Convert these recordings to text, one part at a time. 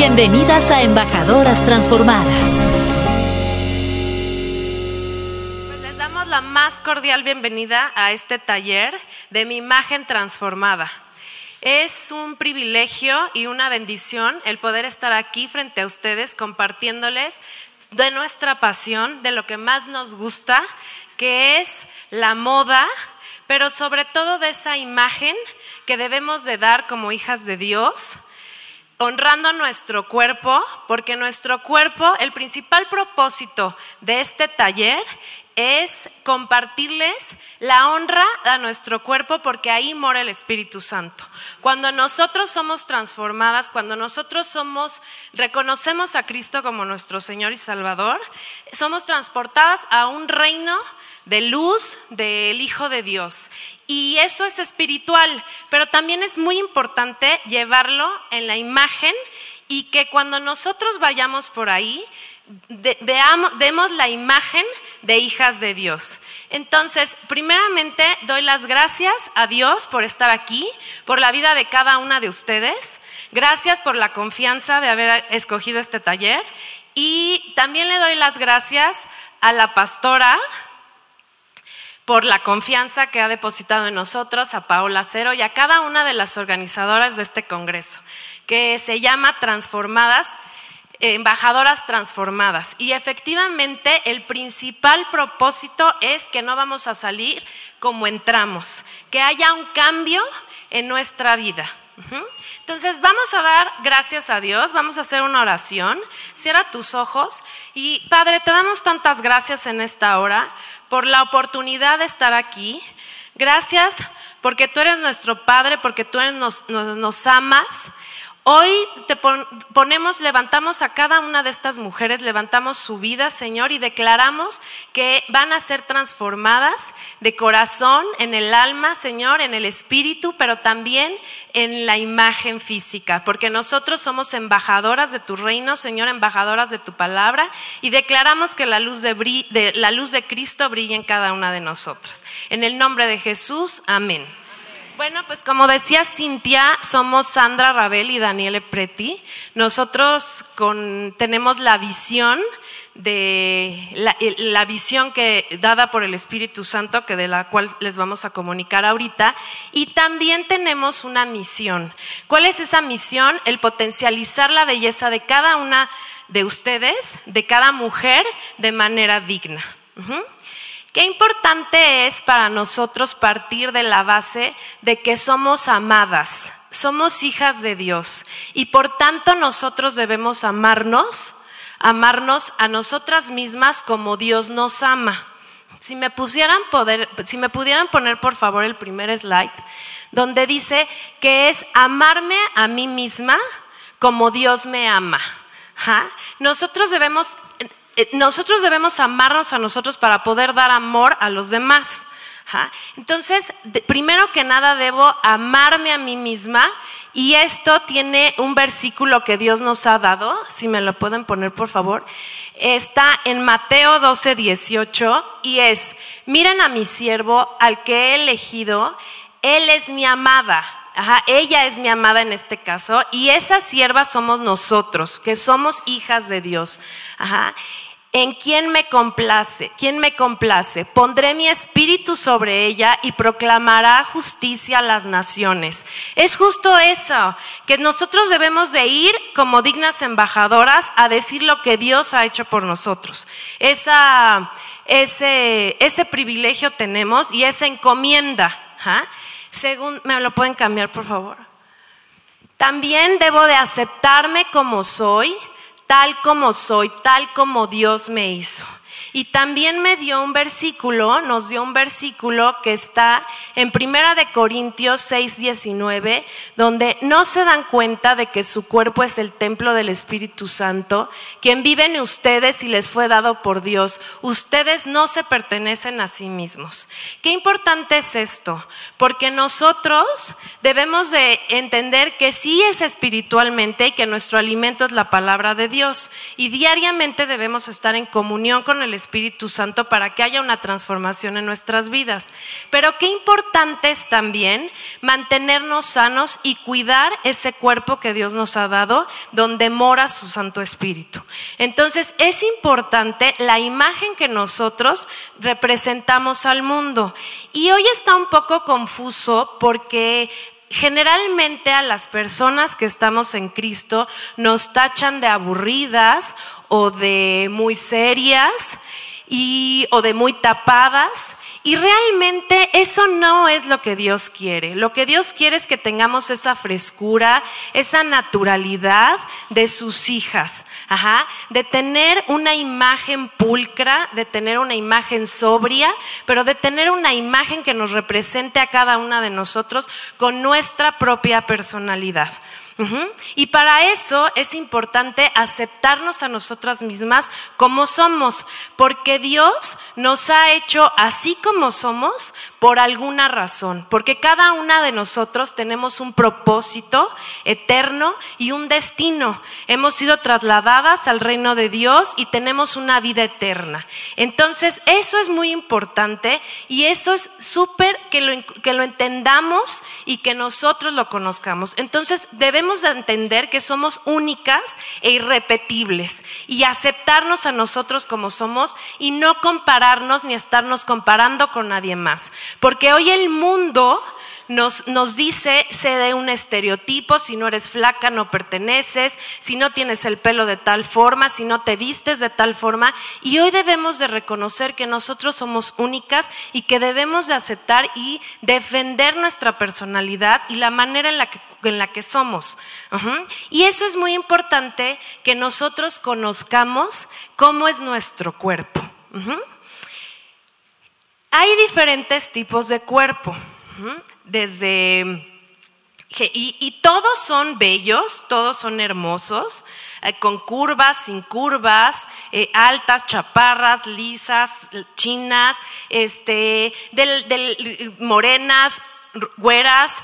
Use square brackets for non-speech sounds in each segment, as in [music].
Bienvenidas a Embajadoras Transformadas. Pues les damos la más cordial bienvenida a este taller de mi imagen transformada. Es un privilegio y una bendición el poder estar aquí frente a ustedes compartiéndoles de nuestra pasión, de lo que más nos gusta, que es la moda, pero sobre todo de esa imagen que debemos de dar como hijas de Dios, honrando nuestro cuerpo, porque nuestro cuerpo, el principal propósito de este taller es compartirles la honra a nuestro cuerpo porque ahí mora el Espíritu Santo. Cuando nosotros somos transformadas, cuando nosotros somos reconocemos a Cristo como nuestro Señor y Salvador, somos transportadas a un reino de luz del Hijo de Dios. Y eso es espiritual, pero también es muy importante llevarlo en la imagen y que cuando nosotros vayamos por ahí, veamos, demos la imagen de hijas de Dios. Entonces, primeramente doy las gracias a Dios por estar aquí, por la vida de cada una de ustedes. Gracias por la confianza de haber escogido este taller. Y también le doy las gracias a la pastora por la confianza que ha depositado en nosotros, a Paola Cero y a cada una de las organizadoras de este congreso, que se llama Transformadas embajadoras transformadas. Y efectivamente el principal propósito es que no vamos a salir como entramos, que haya un cambio en nuestra vida. Entonces vamos a dar gracias a Dios, vamos a hacer una oración, cierra tus ojos y Padre, te damos tantas gracias en esta hora por la oportunidad de estar aquí. Gracias porque tú eres nuestro Padre, porque tú nos, amas Hoy te ponemos, levantamos a cada una de estas mujeres, levantamos su vida, Señor, y declaramos que van a ser transformadas de corazón, en el alma, Señor, en el espíritu, pero también en la imagen física, porque nosotros somos embajadoras de tu reino, Señor, embajadoras de tu palabra, y declaramos que la luz de, de Cristo brilla en cada una de nosotras. En el nombre de Jesús, amén. Bueno, pues como decía Cintia, somos Sandra Rabel y Daniele Preti. Nosotros tenemos la visión de la, visión que dada por el Espíritu Santo, que de la cual les vamos a comunicar ahorita, y también tenemos una misión. ¿Cuál es esa misión? El potencializar la belleza de cada una de ustedes, de cada mujer, de manera digna. Qué importante es para nosotros partir de la base de que somos amadas, somos hijas de Dios y por tanto nosotros debemos amarnos, amarnos a nosotras mismas como Dios nos ama. Si me, pusieran poder, si me pudieran poner por favor el primer slide, donde dice que es amarme a mí misma como Dios me ama. Nosotros debemos nosotros debemos amarnos a nosotros para poder dar amor a los demás. Entonces, primero que nada debo amarme a mí misma y esto tiene un versículo que Dios nos ha dado, si me lo pueden poner por favor, está en Mateo 12, 18 y es, miren a mi siervo, al que he elegido, él es mi amada. ella es mi amada en este caso y esa sierva somos nosotros, que somos hijas de Dios. ¿En quién me complace? ¿Quién me complace? Pondré mi espíritu sobre ella y proclamará justicia a las naciones. Es justo eso, que nosotros debemos de ir como dignas embajadoras a decir lo que Dios ha hecho por nosotros. ese, ese privilegio tenemos y esa encomienda. ¿ah? Según, ¿me lo pueden cambiar, por favor? También debo de aceptarme como soy tal como soy, tal como Dios me hizo. Y también me dio un versículo, nos dio un versículo que está en Primera de Corintios 6, 19, donde no se dan cuenta de que su cuerpo es el templo del Espíritu Santo, quien vive en ustedes y les fue dado por Dios. Ustedes no se pertenecen a sí mismos. Qué importante es esto, porque nosotros debemos de entender que sí es espiritualmente y que nuestro alimento es la palabra de Dios y diariamente debemos estar en comunión con el el Espíritu Santo para que haya una transformación en nuestras vidas. Pero qué importante es también mantenernos sanos y cuidar ese cuerpo que Dios nos ha dado, donde mora su Santo Espíritu. Entonces es importante la imagen que nosotros representamos al mundo. Y hoy está un poco confuso porque generalmente a las personas que estamos en Cristo nos tachan de aburridas o de muy serias y, o de muy tapadas y realmente eso no es lo que Dios quiere. Lo que Dios quiere es que tengamos esa frescura, esa naturalidad de sus hijas, Ajá, de tener una imagen pulcra, de tener una imagen sobria, pero de tener una imagen que nos represente a cada una de nosotros con nuestra propia personalidad. Y para eso es importante aceptarnos a nosotras mismas como somos, porque Dios nos ha hecho así como somos por alguna razón, porque cada una de nosotros tenemos un propósito eterno y un destino. Hemos sido trasladadas al reino de Dios y tenemos una vida eterna. Entonces, eso es muy importante y eso es súper que lo, que lo entendamos y que nosotros lo conozcamos. Entonces, debemos de entender que somos únicas e irrepetibles y aceptarnos a nosotros como somos y no compararnos ni estarnos comparando con nadie más. Porque hoy el mundo nos, nos, dice, se de un estereotipo, si no eres flaca no perteneces, si no tienes el pelo de tal forma, si no te vistes de tal forma. Y hoy debemos de reconocer que nosotros somos únicas y que debemos de aceptar y defender nuestra personalidad y la manera en la que, en la que somos. Y eso es muy importante que nosotros conozcamos cómo es nuestro cuerpo. Hay diferentes tipos de cuerpo, desde... Y, todos son bellos, todos son hermosos, eh, con curvas, sin curvas, eh, altas, chaparras, lisas, chinas, este, morenas, güeras,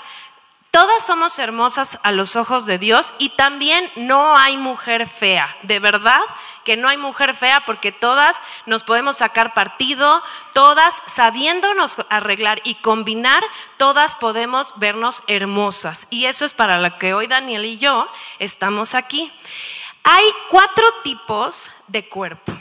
Todas somos hermosas a los ojos de Dios y también no hay mujer fea. De verdad que no hay mujer fea porque todas nos podemos sacar partido, todas sabiéndonos arreglar y combinar, todas podemos vernos hermosas. Y eso es para lo que hoy Daniel y yo estamos aquí. Hay cuatro tipos de cuerpo.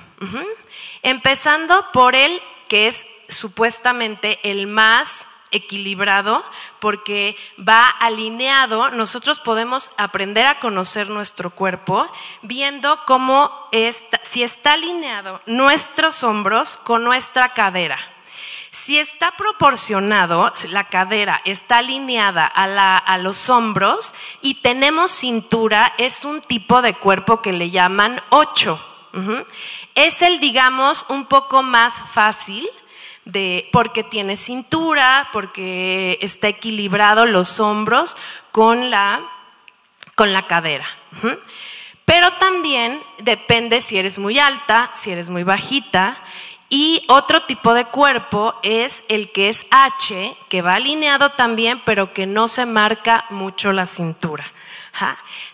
Empezando por el que es supuestamente el más equilibrado porque va alineado. Nosotros podemos aprender a conocer nuestro cuerpo viendo cómo está, si está alineado nuestros hombros con nuestra cadera. Si está proporcionado, la cadera está alineada a, a, los hombros y tenemos cintura, es un tipo de cuerpo que le llaman 8. Es el, digamos, un poco más fácil de, porque tiene cintura, porque está equilibrado los hombros con la, con la cadera. Pero también depende si eres muy alta, si eres muy bajita. Y otro tipo de cuerpo es el que es H, que va alineado también, pero que no se marca mucho la cintura.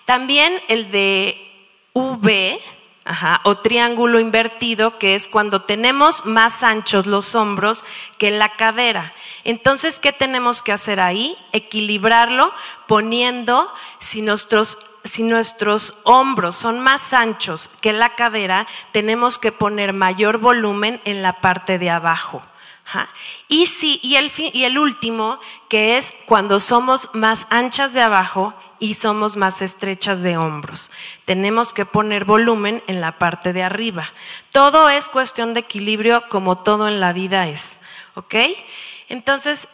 También el de V, o triángulo invertido, que es cuando tenemos más anchos los hombros que la cadera. Entonces, ¿qué tenemos que hacer ahí? Equilibrarlo poniendo, si nuestros, si nuestros hombros son más anchos que la cadera, tenemos que poner mayor volumen en la parte de abajo. Y, si, y, el, y el último, que es cuando somos más anchas de abajo y somos más estrechas de hombros. Tenemos que poner volumen en la parte de arriba. Todo es cuestión de equilibrio como todo en la vida es. ¿Ok? Entonces,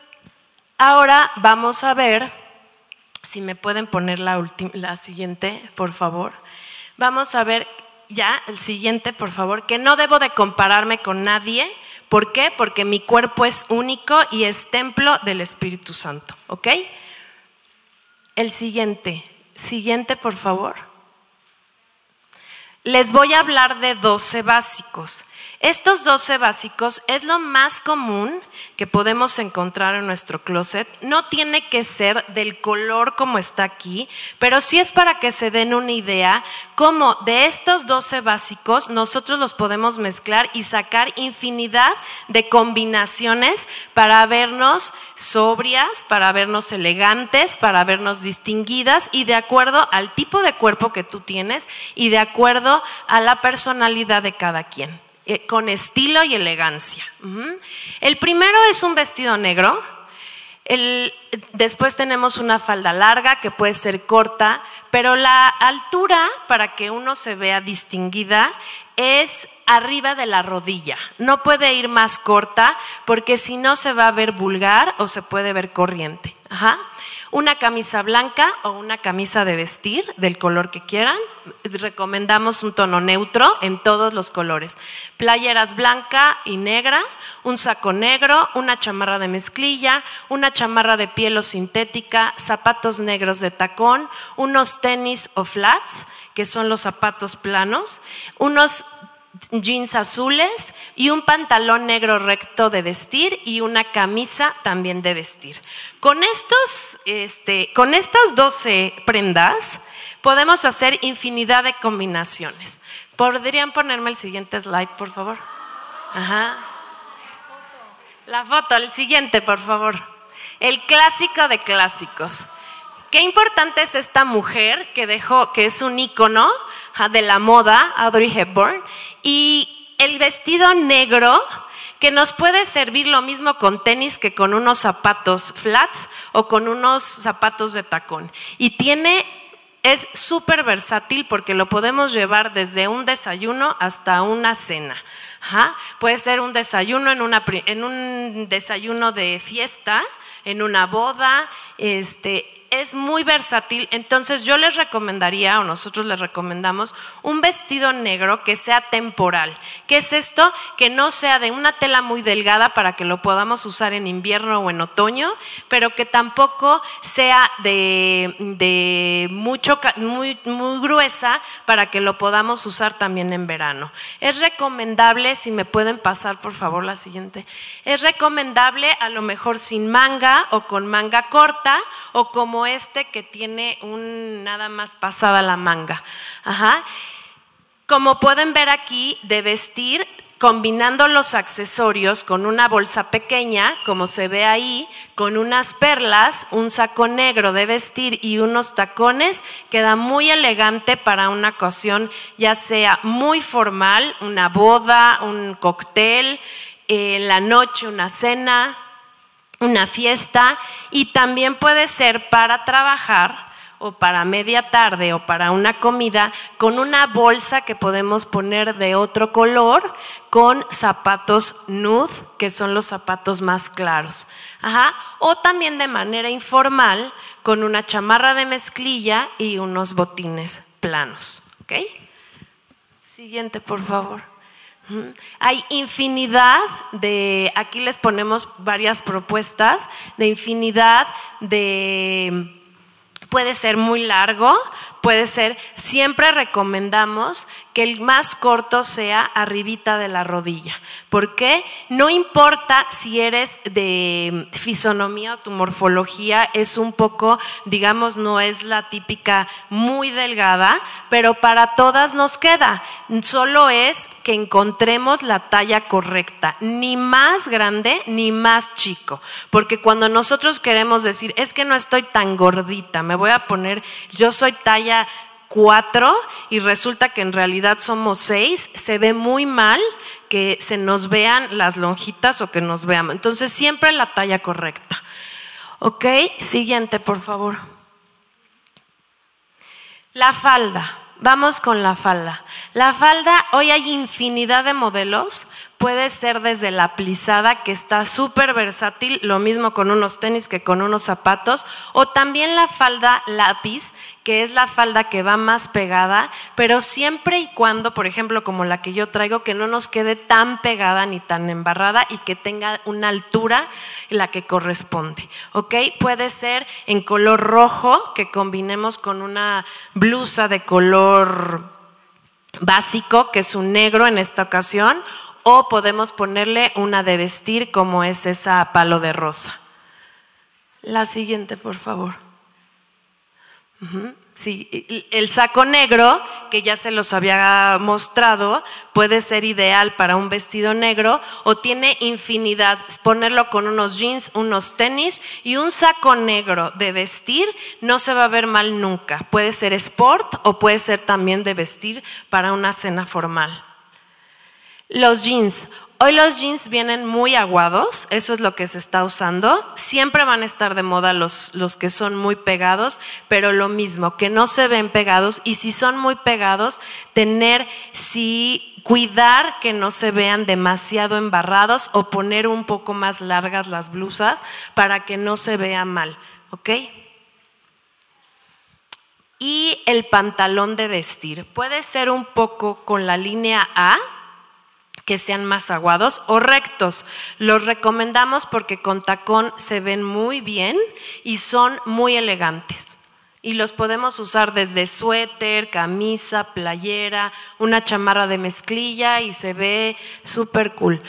ahora vamos a ver, si me pueden poner la, la siguiente, por favor. Vamos a ver ya el siguiente, por favor, que no debo de compararme con nadie. ¿Por qué? Porque mi cuerpo es único y es templo del Espíritu Santo. ¿Ok? El siguiente. Siguiente, por favor. les voy a hablar de 12 básicos. Estos 12 básicos es lo más común que podemos encontrar en nuestro closet. No tiene que ser del color como está aquí, pero sí es para que se den una idea cómo de estos 12 básicos nosotros los podemos mezclar y sacar infinidad de combinaciones para vernos sobrias, para vernos elegantes, para vernos distinguidas y de acuerdo al tipo de cuerpo que tú tienes y de acuerdo a la personalidad de cada quien. Eh, con estilo y elegancia. El primero es un vestido negro. después tenemos una falda larga que puede ser corta, pero la altura para que uno se vea distinguida es arriba de la rodilla. No puede ir más corta porque si no se va a ver vulgar o se puede ver corriente. Ajá una camisa blanca o una camisa de vestir del color que quieran. Recomendamos un tono neutro en todos los colores. Playeras blanca y negra, un saco negro, una chamarra de mezclilla, una chamarra de piel o sintética, zapatos negros de tacón, unos tenis o flats, que son los zapatos planos, unos jeans azules y un pantalón negro recto de vestir y una camisa también de vestir. Con, estos, este, con estas 12 prendas podemos hacer infinidad de combinaciones. ¿Podrían ponerme el siguiente slide, por favor? Ajá. La foto, el siguiente, por favor. El clásico de clásicos. Qué importante es esta mujer que dejó, que es un ícono de la moda, Audrey Hepburn, y el vestido negro que nos puede servir lo mismo con tenis que con unos zapatos flats o con unos zapatos de tacón. Y tiene es súper versátil porque lo podemos llevar desde un desayuno hasta una cena. Puede ser un desayuno en, un desayuno de fiesta, en una boda, este, es muy versátil, entonces yo les recomendaría, o nosotros les recomendamos, un vestido negro que sea temporal. ¿Qué es esto? Que no sea de una tela muy delgada para que lo podamos usar en invierno o en otoño, pero que tampoco sea de, mucho, muy, muy gruesa para que lo podamos usar también en verano. Es recomendable, si me pueden pasar por favor la siguiente, es recomendable a lo mejor sin manga o con manga corta o como este que tiene un nada más pasada la manga. Como pueden ver aquí, de vestir, combinando los accesorios con una bolsa pequeña, como se ve ahí, con unas perlas, un saco negro de vestir y unos tacones, queda muy elegante para una ocasión ya sea muy formal, una boda, un cóctel, en la noche una cena, una fiesta y también puede ser para trabajar o para media tarde o para una comida con una bolsa que podemos poner de otro color con zapatos nude, que son los zapatos más claros. O también de manera informal con una chamarra de mezclilla y unos botines planos. Siguiente, por favor. Hay infinidad de, aquí les ponemos varias propuestas, de infinidad de, puede ser muy largo, puede ser, siempre recomendamos que el más corto sea arribita de la rodilla. ¿Por qué? No importa si eres de fisonomía o tu morfología es un poco, digamos, no es la típica muy delgada, pero para todas nos queda. Solo es que encontremos la talla correcta, ni más grande ni más chico. Porque cuando nosotros queremos decir, es que no estoy tan gordita, me voy a poner, yo soy talla cuatro y resulta que en realidad somos seis, se ve muy mal que se nos vean las lonjitas o que nos veamos. Entonces, siempre la talla correcta. ¿Ok? Siguiente, por favor. La falda. Vamos con la falda. La falda, hoy hay infinidad de modelos puede ser desde la plisada, que está súper versátil, lo mismo con unos tenis que con unos zapatos, o también la falda lápiz, que es la falda que va más pegada, pero siempre y cuando, por ejemplo, como la que yo traigo, que no nos quede tan pegada ni tan embarrada y que tenga una altura la que corresponde. ¿Ok? Puede ser en color rojo, que combinemos con una blusa de color básico, que es un negro en esta ocasión, o podemos ponerle una de vestir como es esa palo de rosa. La siguiente, por favor. Sí, el saco negro, que ya se los había mostrado, puede ser ideal para un vestido negro o tiene infinidad. Ponerlo con unos jeans, unos tenis y un saco negro de vestir no se va a ver mal nunca. Puede ser sport o puede ser también de vestir para una cena formal. Los jeans. Hoy los jeans vienen muy aguados, eso es lo que se está usando. Siempre van a estar de moda los, los, que son muy pegados, pero lo mismo, que no se ven pegados y si son muy pegados, tener, si cuidar que no se vean demasiado embarrados o poner un poco más largas las blusas para que no se vea mal, ¿ok? Y el pantalón de vestir puede ser un poco con la línea A, que sean más aguados o rectos. Los recomendamos porque con tacón se ven muy bien y son muy elegantes. Y los podemos usar desde suéter, camisa, playera, una chamarra de mezclilla y se ve súper cool.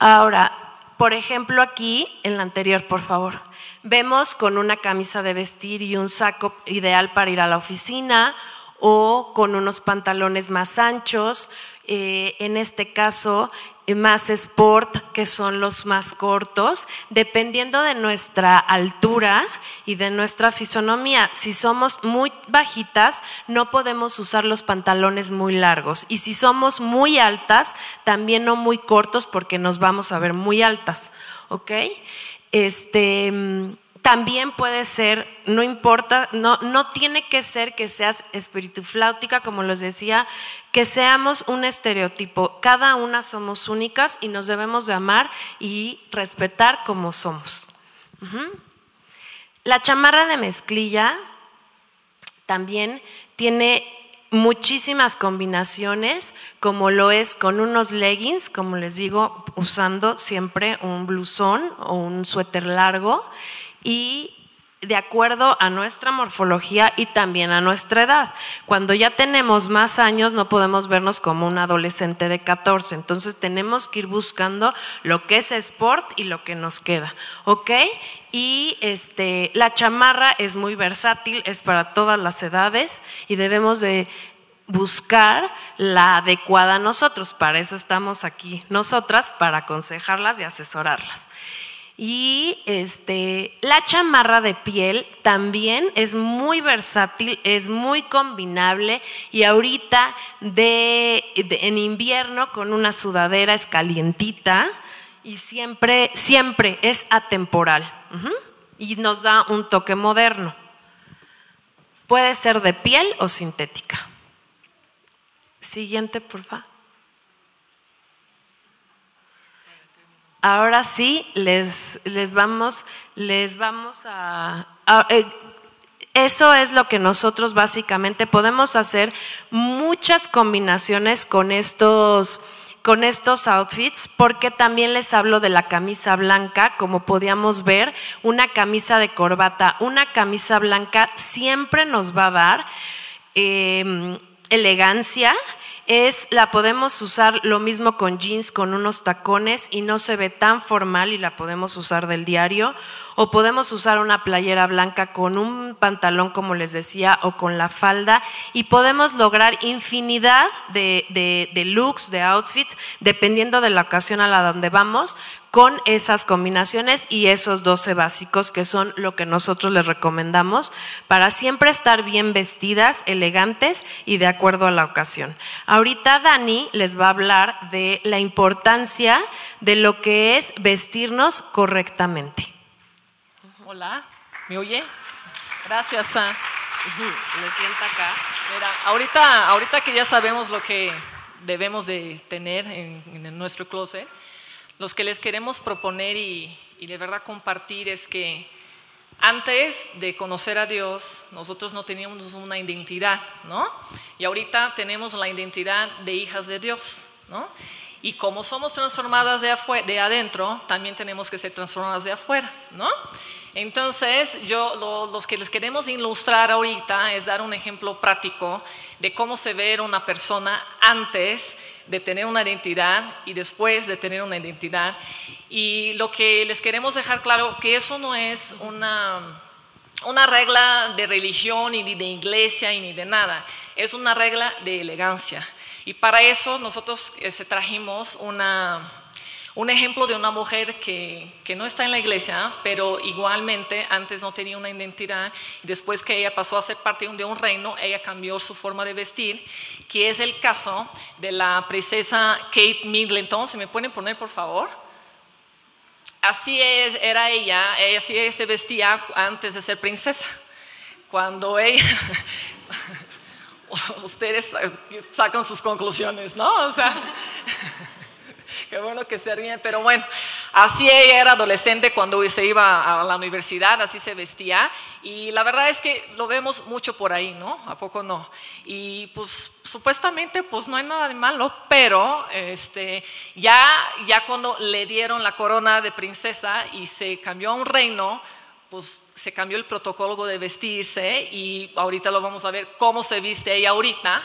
Ahora, por ejemplo, aquí, en la anterior, por favor, vemos con una camisa de vestir y un saco ideal para ir a la oficina o con unos pantalones más anchos eh, en este caso eh, más sport, que son los más cortos, dependiendo de nuestra altura y de nuestra fisonomía. Si somos muy bajitas, no podemos usar los pantalones muy largos. Y si somos muy altas, también no muy cortos porque nos vamos a ver muy altas. ¿Ok? Este mm, también puede ser, no importa, no, no tiene que ser que seas espiritufláutica, como les decía, que seamos un estereotipo. Cada una somos únicas y nos debemos de amar y respetar como somos. La chamarra de mezclilla también tiene muchísimas combinaciones, como lo es con unos leggings, como les digo, usando siempre un blusón o un suéter largo y de acuerdo a nuestra morfología y también a nuestra edad. Cuando ya tenemos más años no podemos vernos como un adolescente de 14, entonces tenemos que ir buscando lo que es sport y lo que nos queda, ¿ok? Y este, la chamarra es muy versátil, es para todas las edades y debemos de buscar la adecuada a nosotros. Para eso estamos aquí nosotras, para aconsejarlas y asesorarlas. Y este, la chamarra de piel también es muy versátil, es muy combinable y ahorita de, en invierno con una sudadera es calientita y siempre, siempre es atemporal y nos da un toque moderno. Puede ser de piel o sintética. Siguiente, por favor. Ahora sí, les, les, vamos, les vamos a... Eh, eso es lo que nosotros básicamente podemos hacer muchas combinaciones con estos, con estos outfits, porque también les hablo de la camisa blanca, como podíamos ver, una camisa de corbata, una camisa blanca siempre nos va a dar eh, elegancia es, la podemos usar lo mismo con jeans, con unos tacones y no se ve tan formal y la podemos usar del diario. O podemos usar una playera blanca con un pantalón, como les decía, o con la falda. Y podemos lograr infinidad de, de, de looks, de outfits, dependiendo de la ocasión a la donde vamos, con esas combinaciones y esos 12 básicos que son lo que nosotros les recomendamos para siempre estar bien vestidas, elegantes y de acuerdo a la ocasión. Ahorita Dani les va a hablar de la importancia de lo que es vestirnos correctamente. Hola, ¿me oye? Gracias. Me sienta acá. Mira, ahorita, ahorita que ya sabemos lo que debemos de tener en, en nuestro closet, los que les queremos proponer y, de verdad compartir es que antes de conocer a Dios, nosotros no teníamos una identidad, ¿no? Y ahorita tenemos la identidad de hijas de Dios, ¿no? Y como somos transformadas de, de adentro, también tenemos que ser transformadas de afuera, ¿no? Entonces, yo lo, los que les queremos ilustrar ahorita es dar un ejemplo práctico de cómo se ve una persona antes de tener una identidad y después de tener una identidad. Y lo que les queremos dejar claro, que eso no es una, una regla de religión ni de iglesia ni de nada, es una regla de elegancia. Y para eso nosotros eh, trajimos una, un ejemplo de una mujer que, que, no está en la iglesia, pero igualmente antes no tenía una identidad. Después que ella pasó a ser parte de un reino, ella cambió su forma de vestir, que es el caso de la princesa Kate Middleton. ¿Se me pueden poner, por favor? Así era ella, ella así se vestía antes de ser princesa. Cuando ella [laughs] ustedes sacan sus conclusiones, ¿no? O sea, [laughs] qué bueno que se ríen, pero bueno, así ella era adolescente cuando se iba a la universidad, así se vestía, y la verdad es que lo vemos mucho por ahí, ¿no? ¿A poco no? Y pues supuestamente pues no hay nada de malo, pero este, ya, ya cuando le dieron la corona de princesa y se cambió a un reino, pues se cambió el protocolo de vestirse y ahorita lo vamos a ver cómo se viste ella ahorita.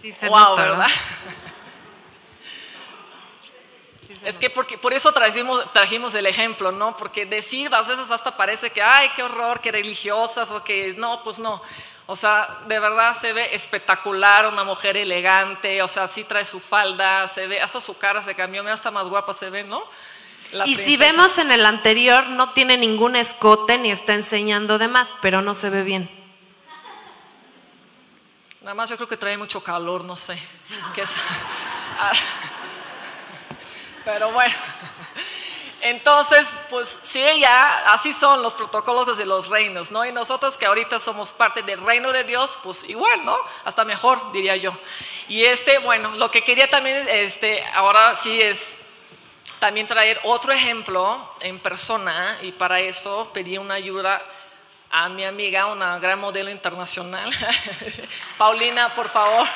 Sí se wow, ¿verdad? [laughs] es que porque, por eso trajimos, trajimos el ejemplo, ¿no? Porque decir a veces hasta parece que, ay, qué horror, qué religiosas, o que no, pues no. O sea, de verdad se ve espectacular, una mujer elegante, o sea, sí trae su falda, se ve, hasta su cara se cambió, mira, hasta más guapa se ve, ¿no? y si vemos en el anterior, no tiene ningún escote ni está enseñando de más, pero no se ve bien. Nada más yo creo que trae mucho calor, no sé. [laughs] pero bueno. Entonces, pues sí, ya así son los protocolos de los reinos, ¿no? Y nosotros que ahorita somos parte del reino de Dios, pues igual, ¿no? Hasta mejor, diría yo. Y este, bueno, lo que quería también, este, ahora sí es también traer otro ejemplo en persona y para eso pedí una ayuda a mi amiga, una gran modelo internacional. [laughs] Paulina, por favor.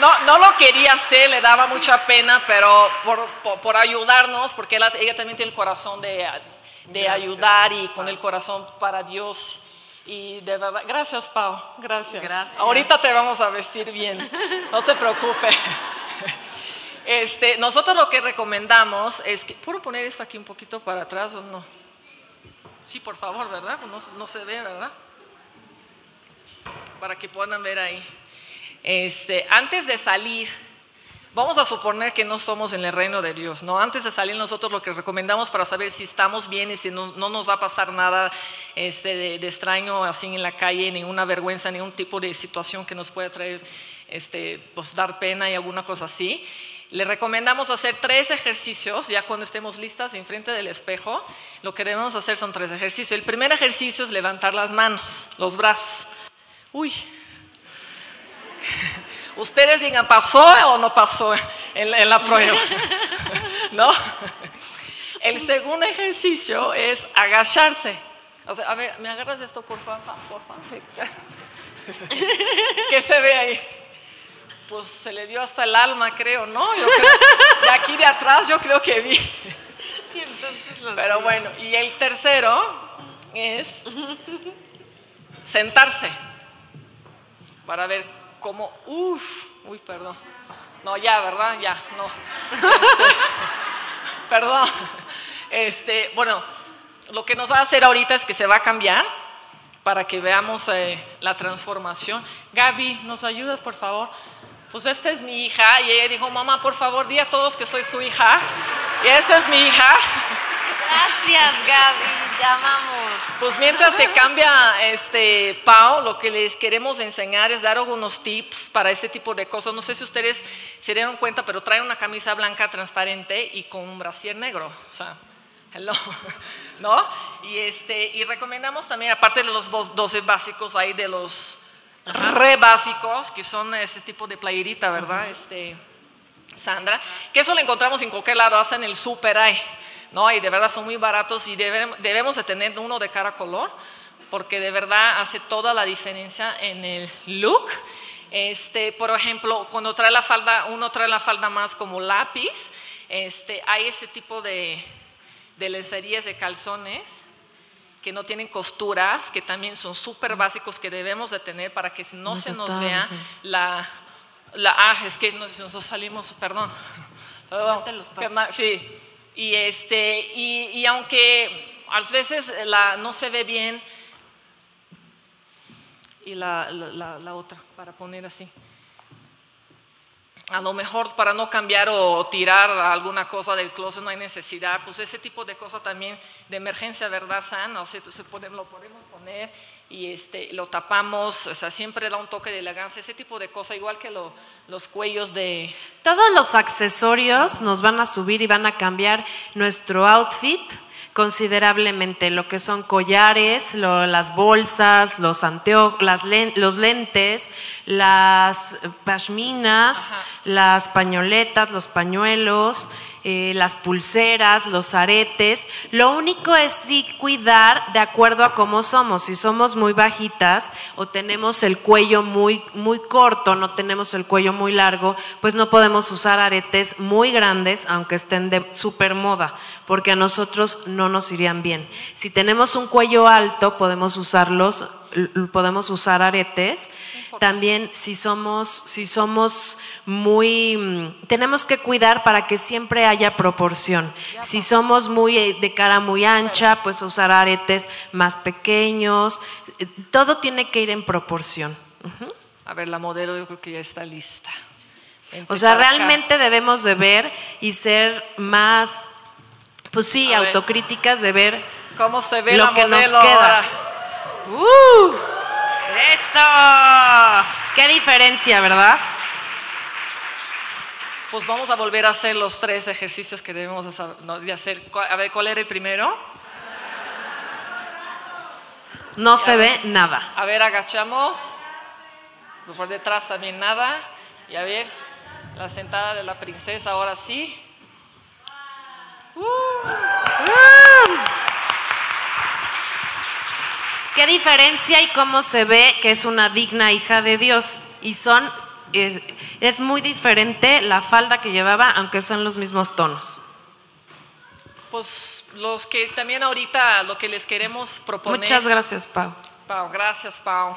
No, no lo quería hacer, le daba mucha pena, pero por, por, ayudarnos, porque ella, también tiene el corazón de, de ayudar y con el corazón para Dios. Y de verdad, gracias Pau, gracias. gracias. Ahorita te vamos a vestir bien, no te preocupes. Este, nosotros lo que recomendamos es que, ¿puedo poner esto aquí un poquito para atrás o no? Sí, por favor, ¿verdad? No, se ve, ¿verdad? Para que puedan ver ahí. Este, antes de salir, vamos a suponer que no somos en el reino de Dios, ¿no? Antes de salir nosotros lo que recomendamos para saber si estamos bien y si no, no nos va a pasar nada este, de, de, extraño así en la calle, ninguna vergüenza, ningún tipo de situación que nos pueda traer, este, pues dar pena y alguna cosa así. Le recomendamos hacer tres ejercicios, ya cuando estemos listas enfrente del espejo, lo que debemos hacer son tres ejercicios. El primer ejercicio es levantar las manos, los brazos. Uy. [laughs] Ustedes digan, ¿pasó o no pasó en, la prueba? [laughs] ¿No? El segundo ejercicio es agacharse. a ver, ¿me agarras esto por favor? Por favor. [laughs] ¿Qué se ve ahí? Pues se le vio hasta el alma, creo, ¿no? Yo creo, de aquí de atrás yo creo que vi. Pero bueno, y el tercero es sentarse para ver cómo, uff, uy, perdón. No, ya, ¿verdad? Ya, no. Este, [laughs] perdón. Este, bueno, lo que nos va a hacer ahorita es que se va a cambiar para que veamos eh, la transformación. Gaby, ¿nos ayudas, por favor? Pues esta es mi hija. Y ella dijo, mamá, por favor, di a todos que soy su hija. Y esa es mi hija. Gracias, Gaby, llamamos. Pues mientras se cambia este Pau, lo que les queremos enseñar es dar algunos tips para ese tipo de cosas. No sé si ustedes se dieron cuenta, pero trae una camisa blanca transparente y con un brasier negro. O sea, hello, [laughs] ¿no? Y, este, y recomendamos también, aparte de los 12 básicos, hay de los re básicos, que son ese tipo de playerita, ¿verdad? Este, Sandra, que eso lo encontramos en cualquier lado, hasta en el super hay, ¿no? Y de verdad son muy baratos y debemos, debemos de tener uno de cada color, porque de verdad hace toda la diferencia en el look. Este, por ejemplo, cuando trae la falda, uno trae la falda más como lápiz, este, hay ese tipo de, de lencerías de calzones que no tienen costuras, que también son súper básicos que debemos de tener para que no Nos se nos vea sí. la, la... Ah, es que nos, nosotros salimos, perdón. [laughs] Perdón. Sí, y, este, y, y aunque a veces la, no se ve bien, y la, la, la- la otra, para poner así. A lo mejor para no cambiar o tirar alguna cosa del closet no hay necesidad, pues ese tipo de cosas también de emergencia, ¿verdad, San? O sea, se pone- lo podemos poner y este, lo tapamos, o sea, siempre da un toque de elegancia, ese tipo de cosas, igual que lo- los cuellos de, Todos los accesorios nos van a subir y van a cambiar nuestro outfit considerablemente, lo que son collares, lo- las bolsas, los, anteo- las len- los lentes, las pashminas, Ajá. las pañoletas, los pañuelos, eh, las pulseras, los aretes. Lo único es sí cuidar de acuerdo a cómo somos. Si somos muy bajitas o tenemos el cuello muy, muy corto, no tenemos el cuello muy largo, pues no podemos usar aretes muy grandes, aunque estén de super moda, porque a nosotros no nos irían bien. Si tenemos un cuello alto, podemos usarlos, podemos usar aretes. También si somos, si somos muy, mm, tenemos que cuidar para que siempre haya proporción. Si somos muy eh, de cara muy ancha, pues usar aretes más pequeños. Eh, Todo tiene que ir en proporción. a ver, la modelo yo creo que ya está lista. Vente O sea, acá. realmente debemos de ver y ser más, pues sí, A ver. autocríticas de ver ¿Cómo se ve lo la que nos modelo queda. ahora? ¡Uh! ¡Eso! ¡Qué diferencia, verdad! Pues vamos a volver a hacer los tres ejercicios que debemos de hacer. ¿Cuál- A ver, ¿cuál era el primero? No se ve nada. A ver, agachamos. Por detrás también nada. Y a ver, la sentada de la princesa, ahora sí. ¿Qué diferencia y cómo se ve que es una digna hija de Dios? Y son, es, es muy diferente la falda que llevaba, aunque son los mismos tonos. Pues los que también ahorita lo que les queremos proponer. Muchas gracias, Pau. Pau, gracias, Pau.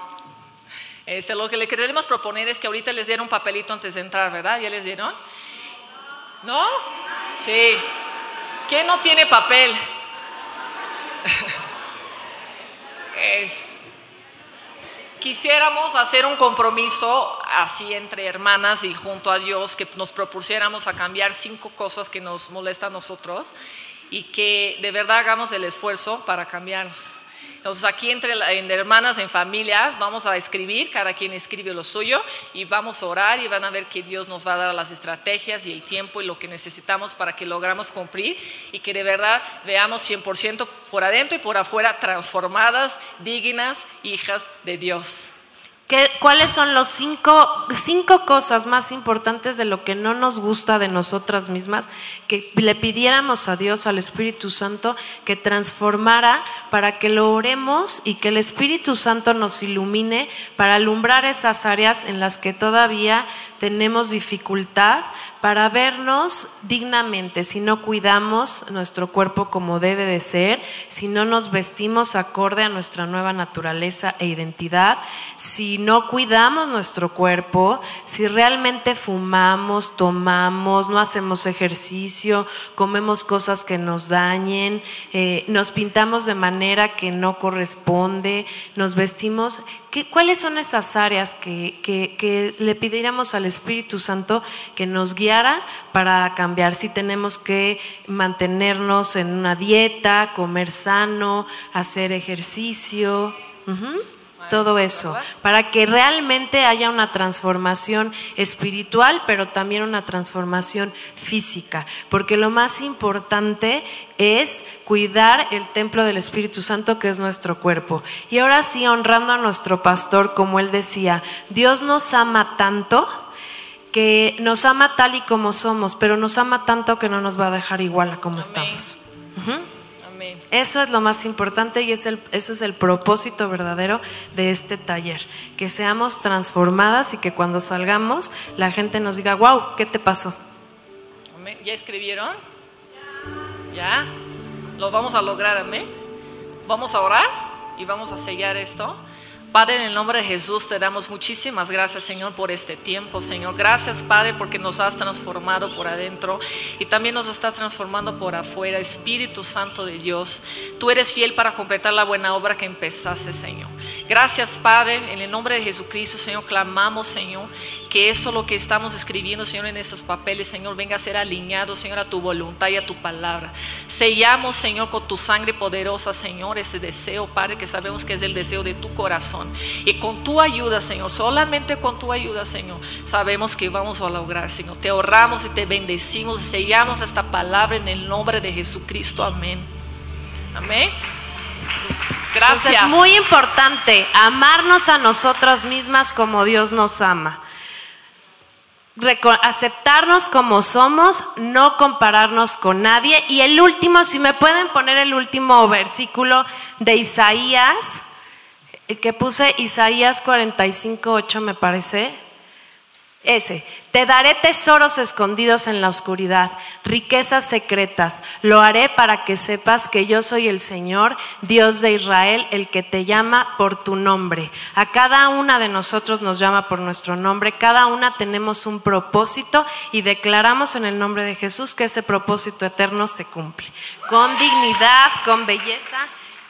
Este, lo que le queremos proponer es que ahorita les dieron un papelito antes de entrar, ¿verdad? ¿Ya les dieron? ¿No? Sí. ¿Quién no tiene papel? [laughs] Quisiéramos hacer un compromiso así entre hermanas y junto a Dios que nos propusiéramos a cambiar cinco cosas que nos molestan a nosotros y que de verdad hagamos el esfuerzo para cambiarlos. Entonces aquí entre hermanas, en familias, vamos a escribir, cada quien escribe lo suyo y vamos a orar y van a ver que Dios nos va a dar las estrategias y el tiempo y lo que necesitamos para que logramos cumplir y que de verdad veamos 100% por adentro y por afuera transformadas, dignas hijas de Dios. ¿Qué- ¿Cuáles son los cinco, cinco cosas más importantes de lo que no nos gusta de nosotras mismas que le pidiéramos a Dios, al Espíritu Santo, que transformara para que lo oremos y que el Espíritu Santo nos ilumine para alumbrar esas áreas en las que todavía tenemos dificultad para vernos dignamente, si no cuidamos nuestro cuerpo como debe de ser, si no nos vestimos acorde a nuestra nueva naturaleza e identidad, si no cuidamos nuestro cuerpo, si realmente fumamos, tomamos, no hacemos ejercicio, comemos cosas que nos dañen, eh, nos pintamos de manera que no corresponde, nos vestimos ¿Qué- ¿Cuáles son esas áreas que, que- que le pidiéramos al Espíritu Santo que nos para cambiar? Si tenemos que mantenernos en una dieta, comer sano, hacer ejercicio, todo eso, para que realmente haya una transformación espiritual, pero también una transformación física, porque lo más importante es cuidar el templo del Espíritu Santo que es nuestro cuerpo. Y ahora sí, honrando a nuestro pastor, como él decía, Dios nos ama tanto que nos ama tal y como somos, pero nos ama tanto que no nos va a dejar igual a como Amén. estamos. Amén. Eso es lo más importante y es el, ese es el propósito verdadero de este taller. Que seamos transformadas y que cuando salgamos la gente nos diga, wow, ¿qué te pasó? Amén. ¿Ya escribieron? ¿Ya? Lo vamos a lograr, amén. Vamos a orar y vamos a sellar esto. Padre, en el nombre de Jesús te damos muchísimas gracias, Señor, por este tiempo, Señor. Gracias, Padre, porque nos has transformado por adentro y también nos estás transformando por afuera. Espíritu Santo de Dios, tú eres fiel para completar la buena obra que empezaste, Señor. Gracias, Padre, en el nombre de Jesucristo, Señor, clamamos, Señor, que eso lo que estamos escribiendo, Señor, en estos papeles, Señor, venga a ser alineado, Señor, a tu voluntad y a tu palabra. Sellamos, Señor, con tu sangre poderosa, Señor, ese deseo, Padre, que sabemos que es el deseo de tu corazón. Y con tu ayuda, Señor, solamente con tu ayuda, Señor, sabemos que vamos a lograr, Señor. Te honramos y te bendecimos, sellamos esta palabra en el nombre de Jesucristo. Amén. Amén. Pues, gracias. Entonces, es muy importante amarnos a nosotras mismas como Dios nos ama. Aceptarnos como somos, no compararnos con nadie. Y el último, si me pueden poner el último versículo de Isaías, el que puse Isaías 45, 8 me parece. Ese, te daré tesoros escondidos en la oscuridad, riquezas secretas. Lo haré para que sepas que yo soy el Señor, Dios de Israel, el que te llama por tu nombre. A cada una de nosotros nos llama por nuestro nombre, cada una tenemos un propósito y declaramos en el nombre de Jesús que ese propósito eterno se cumple. Con dignidad, con belleza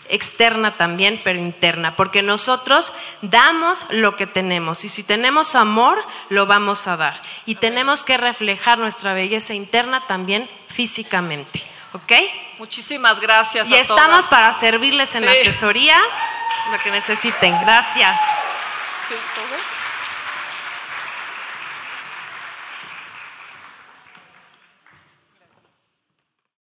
externa también, pero interna, porque nosotros damos lo que tenemos y si tenemos amor, lo vamos a dar. Y tenemos que reflejar nuestra belleza interna también físicamente, ¿ok? Muchísimas gracias. Y a estamos todas. para servirles en Sí. asesoría, lo que necesiten. Gracias.